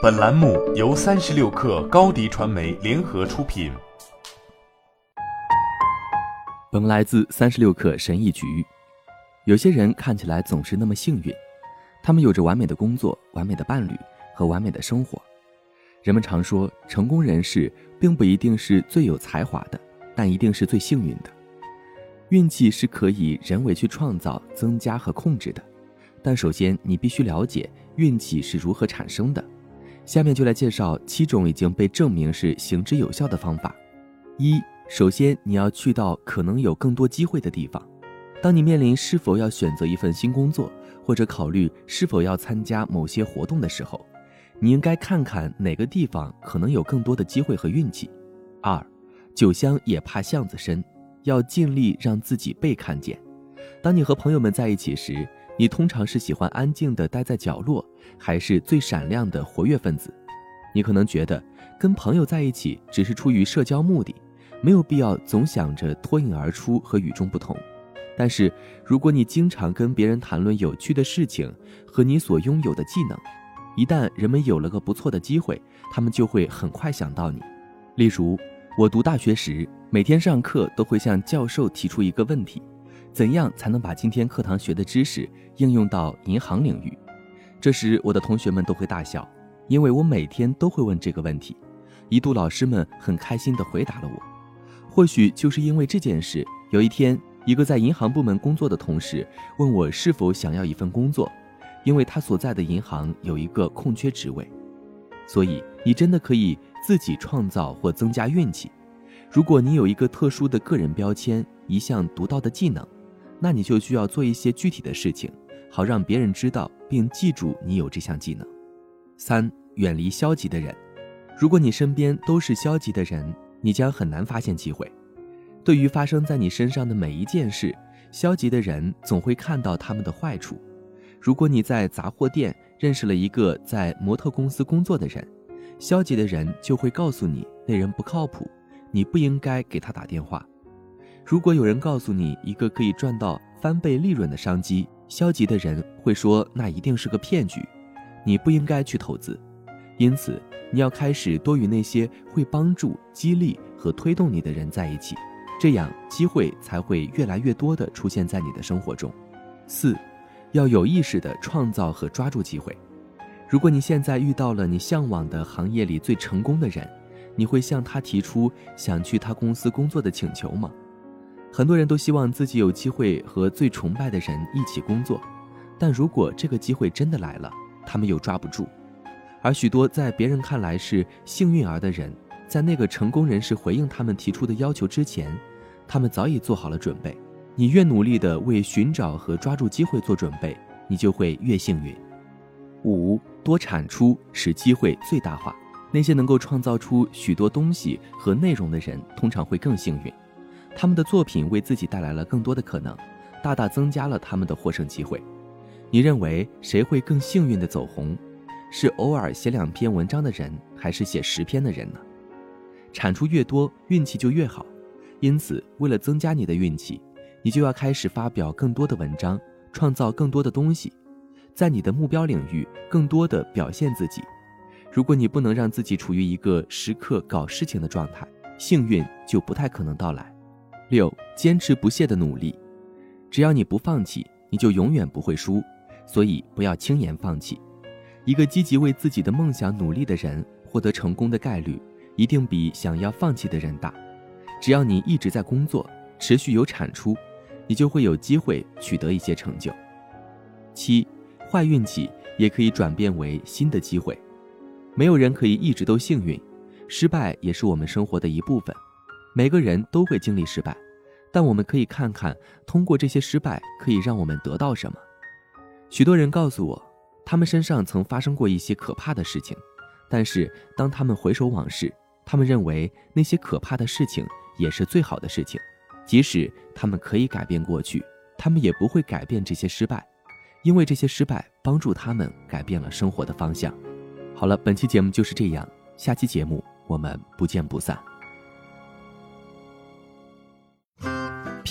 本栏目由三十六氪高低传媒联合出品。本来自三十六氪神译局。有些人看起来总是那么幸运，他们有着完美的工作、完美的伴侣和完美的生活。人们常说，成功人士并不一定是最有才华的，但一定是最幸运的。运气是可以人为去创造、增加和控制的，但首先你必须了解运气是如何产生的。下面就来介绍七种已经被证明是行之有效的方法。一首先，你要去到可能有更多机会的地方。当你面临是否要选择一份新工作，或者考虑是否要参加某些活动的时候，你应该看看哪个地方可能有更多的机会和运气。二，酒香也怕巷子深，要尽力让自己被看见。当你和朋友们在一起时，你通常是喜欢安静的待在角落，还是最闪亮的活跃分子？你可能觉得跟朋友在一起只是出于社交目的。没有必要总想着脱颖而出和与众不同，但是如果你经常跟别人谈论有趣的事情和你所拥有的技能，一旦人们有了个不错的机会，他们就会很快想到你。例如，我读大学时，每天上课都会向教授提出一个问题：怎样才能把今天课堂学的知识应用到银行领域？这时，我的同学们都会大笑，因为我每天都会问这个问题。一度，老师们很开心地回答了我。或许就是因为这件事，有一天，一个在银行部门工作的同事问我是否想要一份工作，因为他所在的银行有一个空缺职位。所以，你真的可以自己创造或增加运气。如果你有一个特殊的个人标签，一项独到的技能，那你就需要做一些具体的事情，好让别人知道并记住你有这项技能。三、远离消极的人。如果你身边都是消极的人，你将很难发现机会。对于发生在你身上的每一件事，消极的人总会看到他们的坏处。如果你在杂货店认识了一个在模特公司工作的人，消极的人就会告诉你那人不靠谱，你不应该给他打电话。如果有人告诉你一个可以赚到翻倍利润的商机，消极的人会说那一定是个骗局，你不应该去投资。因此，你要开始多与那些会帮助、激励和推动你的人在一起，这样机会才会越来越多的出现在你的生活中。四，要有意识的创造和抓住机会。如果你现在遇到了你向往的行业里最成功的人，你会向他提出想去他公司工作的请求吗？很多人都希望自己有机会和最崇拜的人一起工作，但如果这个机会真的来了，他们又抓不住。而许多在别人看来是幸运儿的人，在那个成功人士回应他们提出的要求之前，他们早已做好了准备。你越努力地为寻找和抓住机会做准备，你就会越幸运。五多产出使机会最大化。那些能够创造出许多东西和内容的人，通常会更幸运。他们的作品为自己带来了更多的可能，大大增加了他们的获胜机会。你认为谁会更幸运地走红？是偶尔写两篇文章的人，还是写十篇的人呢？产出越多，运气就越好。因此，为了增加你的运气，你就要开始发表更多的文章，创造更多的东西，在你的目标领域更多的表现自己。如果你不能让自己处于一个时刻搞事情的状态，幸运就不太可能到来。六，坚持不懈的努力，只要你不放弃，你就永远不会输。所以，不要轻言放弃。一个积极为自己的梦想努力的人，获得成功的概率一定比想要放弃的人大。只要你一直在工作，持续有产出，你就会有机会取得一些成就。七，坏运气也可以转变为新的机会。没有人可以一直都幸运，失败也是我们生活的一部分。每个人都会经历失败，但我们可以看看，通过这些失败可以让我们得到什么。许多人告诉我。他们身上曾发生过一些可怕的事情，但是当他们回首往事，他们认为那些可怕的事情也是最好的事情。即使他们可以改变过去，他们也不会改变这些失败，因为这些失败帮助他们改变了生活的方向。好了，本期节目就是这样，下期节目我们不见不散。